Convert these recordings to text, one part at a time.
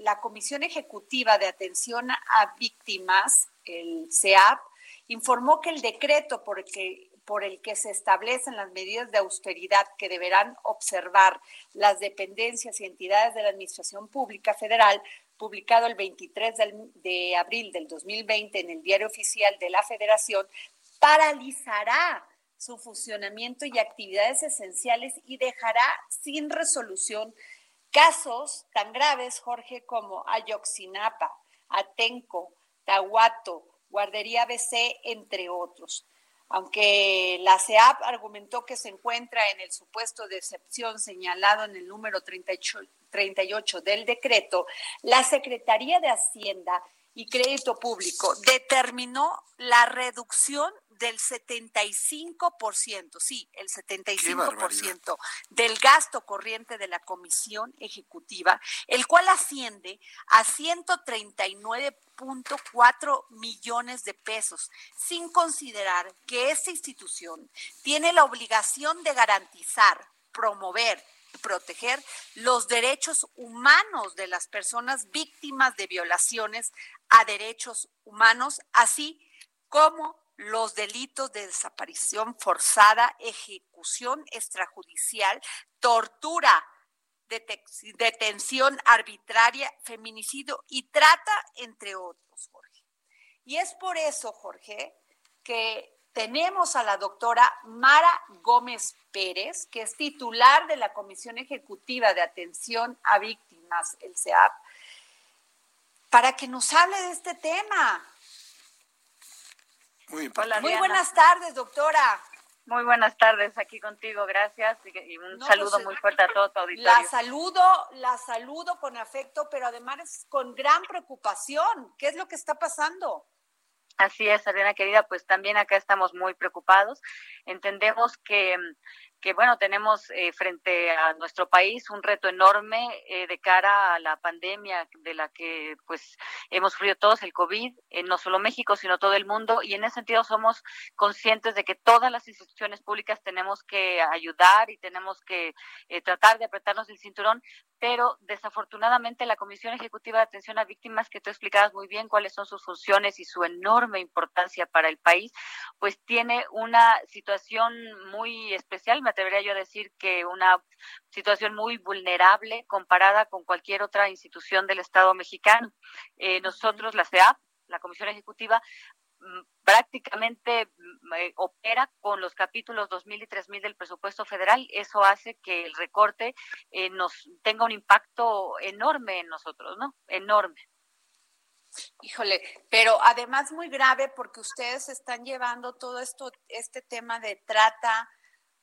La Comisión Ejecutiva de Atención a Víctimas, el CEAP, informó que el decreto por el que por el que se establecen las medidas de austeridad que deberán observar las dependencias y entidades de la Administración Pública Federal, publicado el 23 de abril del 2020 en el Diario Oficial de la Federación, paralizará su funcionamiento y actividades esenciales y dejará sin resolución casos tan graves, Jorge, como Ayoxinapa, Atenco, Tahuato, Guardería BC, entre otros. Aunque la CEAP argumentó que se encuentra en el supuesto de excepción señalado en el número 38, 38 del decreto, la Secretaría de Hacienda y Crédito Público determinó la reducción del 75%, sí, el 75% del gasto corriente de la Comisión Ejecutiva, el cual asciende a 139.4 millones de pesos, sin considerar que esta institución tiene la obligación de garantizar, promover, y proteger los derechos humanos de las personas víctimas de violaciones a derechos humanos, así como los delitos de desaparición forzada, ejecución extrajudicial, tortura, detención arbitraria, feminicidio y trata, entre otros, Jorge. Y es por eso, Jorge, que tenemos a la doctora Mara Gómez Pérez, que es titular de la Comisión Ejecutiva de Atención a Víctimas, el CEAP, para que nos hable de este tema. Muy, buenas tardes, doctora. Muy buenas tardes aquí contigo, gracias y un saludo pues, muy fuerte a todo tu auditorio. La saludo, la saludo con afecto, pero además con gran preocupación. ¿Qué es lo que está pasando? Así es, Adriana querida, pues también acá estamos muy preocupados. Entendemos que que bueno, tenemos eh, frente a nuestro país un reto enorme eh, de cara a la pandemia de la que pues hemos sufrido todos el COVID, eh, no solo México, sino todo el mundo, y en ese sentido somos conscientes de que todas las instituciones públicas tenemos que ayudar y tenemos que tratar de apretarnos el cinturón, pero desafortunadamente la Comisión Ejecutiva de Atención a Víctimas, que tú explicabas muy bien cuáles son sus funciones y su enorme importancia para el país, pues tiene una situación muy especial, me atrevería yo a decir que una situación muy vulnerable comparada con cualquier otra institución del Estado mexicano. Eh, nosotros, la CEAP, la Comisión Ejecutiva, mm, prácticamente mm, eh, opera con los capítulos 2000 y 3000 del presupuesto federal. Eso hace que el recorte eh, nos tenga un impacto enorme en nosotros, ¿no? Enorme. Híjole, pero además muy grave porque ustedes están llevando todo esto, este tema de trata,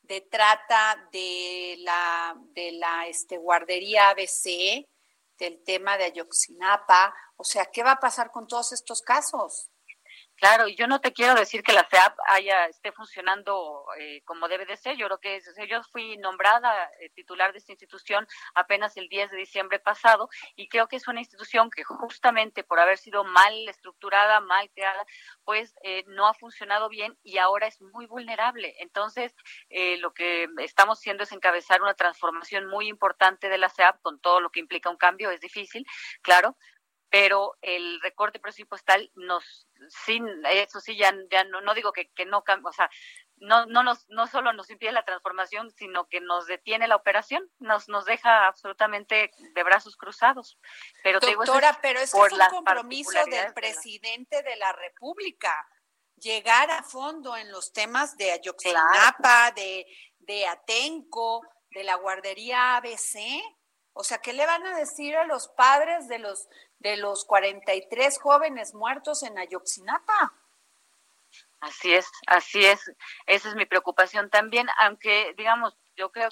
de trata de la, de la este, guardería ABC, del tema de Ayoxinapa. O sea, ¿qué va a pasar con todos estos casos? Claro, y yo no te quiero decir que la CEAP haya, esté funcionando eh, como debe de ser. Yo creo que yo fui nombrada eh, titular de esta institución apenas el 10 de diciembre pasado y creo que es una institución que justamente por haber sido mal estructurada, mal creada, pues eh, no ha funcionado bien y ahora es muy vulnerable. Entonces, lo que estamos haciendo es encabezar una transformación muy importante de la CEAP con todo lo que implica un cambio. Es difícil, claro, pero el recorte presupuestal nos sin eso sí ya ya no, no digo que, que no o sea no no nos no solo nos impide la transformación sino que nos detiene la operación nos nos deja absolutamente de brazos cruzados. Pero doctora pero es, por es un compromiso del presidente de la, República llegar a fondo en los temas de Ayotzinapa de de Atenco de la guardería ABC o sea, ¿qué le van a decir a los padres de los de los 43 jóvenes muertos en Ayoxinapa. Así es, así es. Esa es mi preocupación también, aunque digamos, yo creo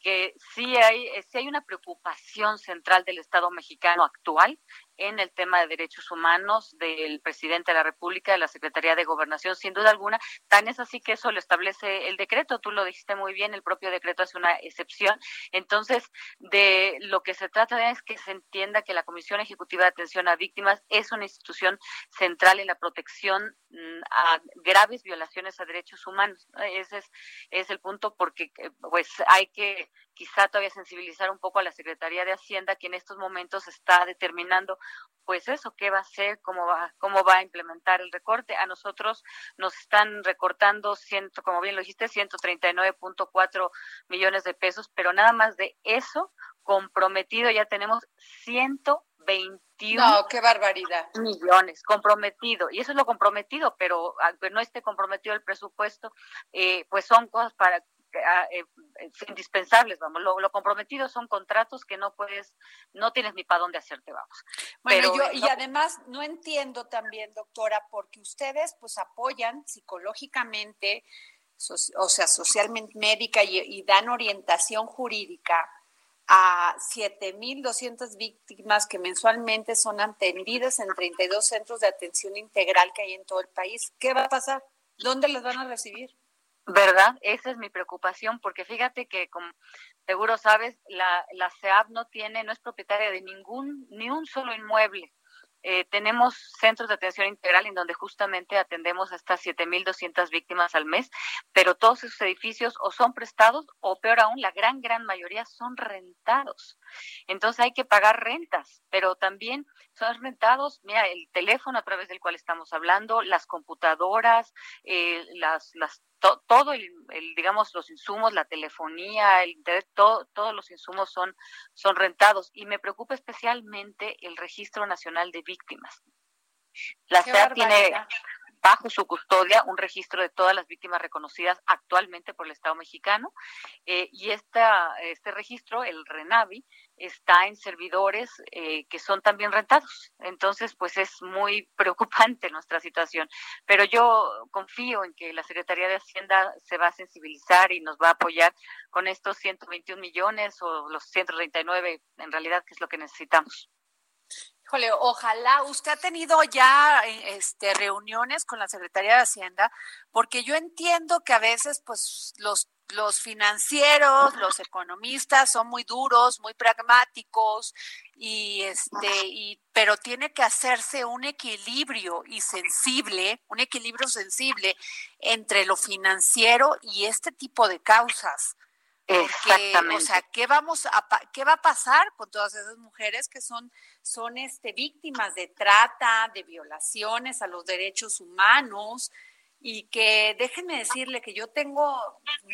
que sí hay, sí hay una preocupación central del Estado mexicano actual en el tema de derechos humanos del presidente de la República, de la Secretaría de Gobernación, sin duda alguna. Tan es así que eso lo establece el decreto, tú lo dijiste muy bien, el propio decreto hace una excepción. Entonces, de lo que se trata es que se entienda que la Comisión Ejecutiva de Atención a Víctimas es una institución central en la protección mm, a graves violaciones a derechos humanos. Ese es, es el punto porque eh, pues hay que quizá todavía sensibilizar un poco a la Secretaría de Hacienda que en estos momentos está determinando pues eso, qué va a hacer, cómo va, cómo va a implementar el recorte. A nosotros nos están recortando ciento, como bien lo dijiste, 139.4 millones de pesos, pero nada más de eso comprometido ya tenemos 121 no, qué barbaridad. millones comprometido. Y eso es lo comprometido, pero aunque no esté comprometido el presupuesto, eh, pues son cosas para eh, indispensables, vamos, lo, comprometido son contratos que no puedes, no tienes ni para dónde hacerte, vamos. Bueno, yo, y además no entiendo también, doctora, porque ustedes pues apoyan psicológicamente, o sea, socialmente médica y, dan orientación jurídica a 7.200 víctimas que mensualmente son atendidas en 32 centros de atención integral que hay en todo el país. ¿Qué va a pasar? ¿Dónde las van a recibir? ¿Verdad? Esa es mi preocupación, porque fíjate que, como seguro sabes, la, la CEAP no tiene, no es propietaria de ningún, ni un solo inmueble. Eh, tenemos centros de atención integral en donde justamente atendemos a estas 7.200 víctimas al mes, pero todos esos edificios o son prestados o peor aún, la gran, gran mayoría son rentados. Entonces hay que pagar rentas, pero también son rentados, mira, el teléfono a través del cual estamos hablando, las computadoras, eh, las, las todo el, digamos los insumos la telefonía el internet todos los insumos son son rentados. Y me preocupa especialmente el registro nacional de víctimas. La CEA tiene bajo su custodia un registro de todas las víctimas reconocidas actualmente por el Estado mexicano eh, y esta, este registro, el RENAVI, está en servidores eh, que son también rentados. Entonces, pues es muy preocupante nuestra situación. Pero yo confío en que la Secretaría de Hacienda se va a sensibilizar y nos va a apoyar con estos 121 millones o los 139 en realidad, que es lo que necesitamos. Híjole, ojalá usted ha tenido ya este, reuniones con la Secretaría de Hacienda, porque yo entiendo que a veces pues los los financieros, los economistas son muy duros, muy pragmáticos y este y pero tiene que hacerse un equilibrio y sensible, un equilibrio sensible entre lo financiero y este tipo de causas. Exactamente. O sea, ¿qué vamos a qué va a pasar con todas esas mujeres que son son este víctimas de trata, de violaciones a los derechos humanos? Y que déjenme decirle que yo tengo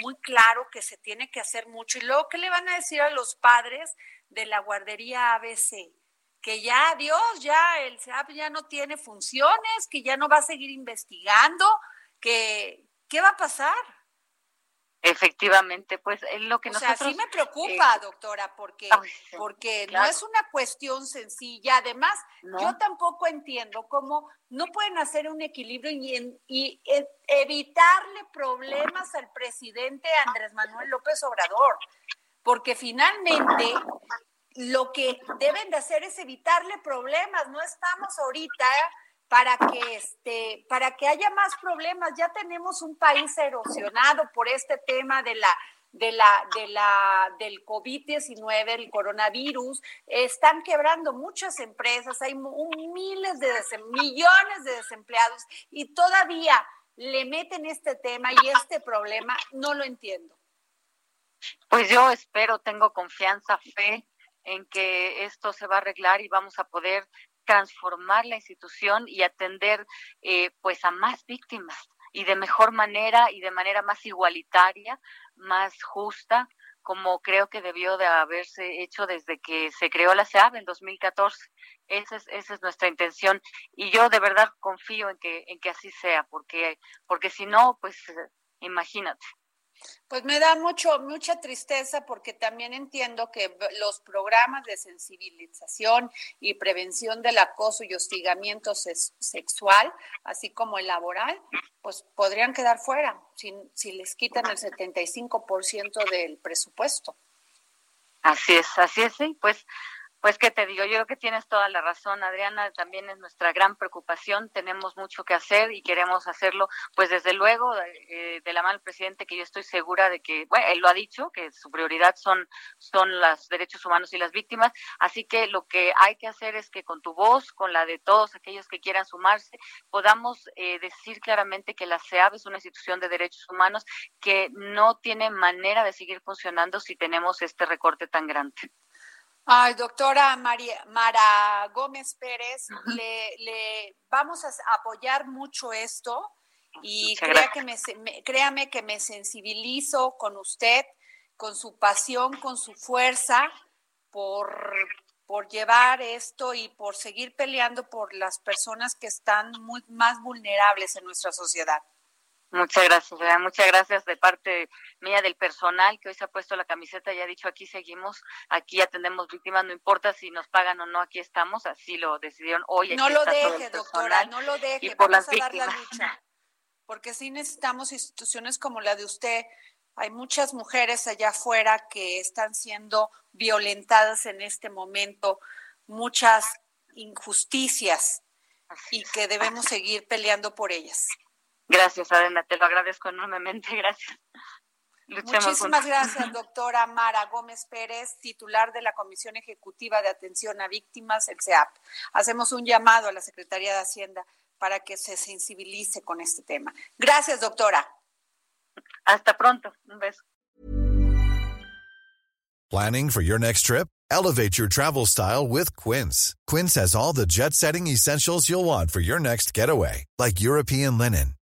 muy claro que se tiene que hacer mucho. Y luego, ¿qué le van a decir a los padres de la guardería ABC? Que ya, Dios, ya el SEAP ya no tiene funciones, que ya no va a seguir investigando, que, ¿qué va a pasar? Efectivamente, pues es lo que o nosotros... sea, sí me preocupa, eh, doctora, porque, porque no es una cuestión sencilla. Además, yo tampoco entiendo cómo no pueden hacer un equilibrio y, y, evitarle problemas al presidente Andrés Manuel López Obrador, porque finalmente lo que deben de hacer es evitarle problemas. No estamos ahorita para que este para que haya más problemas. Ya tenemos un país erosionado por este tema de la de la de la del COVID-19, el coronavirus, están quebrando muchas empresas, hay miles de millones de desempleados y todavía le meten este tema y este problema, no lo entiendo. Pues yo espero, tengo confianza, fe en que esto se va a arreglar y vamos a poder transformar la institución y atender eh, pues a más víctimas y de mejor manera y de manera más igualitaria, más justa, como creo que debió de haberse hecho desde que se creó la SEAB en 2014. Esa es, esa es nuestra intención y yo de verdad confío en que, en que así sea, porque, porque si no, pues imagínate. Pues me da mucho, mucha tristeza porque también entiendo que los programas de sensibilización y prevención del acoso y hostigamiento sexual, así como el laboral, pues podrían quedar fuera si, si les quitan el 75% del presupuesto. Así es, así es, sí, pues pues qué te digo, yo creo que tienes toda la razón, Adriana, también es nuestra gran preocupación, tenemos mucho que hacer y queremos hacerlo, pues desde luego eh, de la mano del presidente, que yo estoy segura de que, bueno, él lo ha dicho, que su prioridad son, son los derechos humanos y las víctimas, así que lo que hay que hacer es que con tu voz, con la de todos aquellos que quieran sumarse, podamos eh, decir claramente que la CEAB es una institución de derechos humanos que no tiene manera de seguir funcionando si tenemos este recorte tan grande. Ay, doctora María, Mara Gómez Pérez, le, vamos a apoyar mucho esto y que me, créame que me sensibilizo con usted, con su pasión, con su fuerza por, por llevar esto y por seguir peleando por las personas que están muy, más vulnerables en nuestra sociedad. Muchas gracias, muchas gracias de parte mía del personal que hoy se ha puesto la camiseta y ha dicho aquí seguimos, aquí atendemos víctimas, no importa si nos pagan o no, aquí estamos, así lo decidieron hoy. No lo deje, doctora, no lo deje, por vamos a dar la lucha, porque sí necesitamos instituciones como la de usted. Hay muchas mujeres allá afuera que están siendo violentadas en este momento, muchas injusticias y que debemos seguir peleando por ellas. Gracias, Adena, te lo agradezco enormemente, gracias. Muchísimas gracias, doctora Mara Gómez Pérez, titular de la Comisión Ejecutiva de Atención a Víctimas, el CEAP. Hacemos un llamado a la Secretaría de Hacienda para que se sensibilice con este tema. Gracias, doctora. Hasta pronto. Un beso. Planning for your next trip? Elevate your travel style with Quince. Quince has all the jet-setting essentials you'll want for your next getaway, like European linen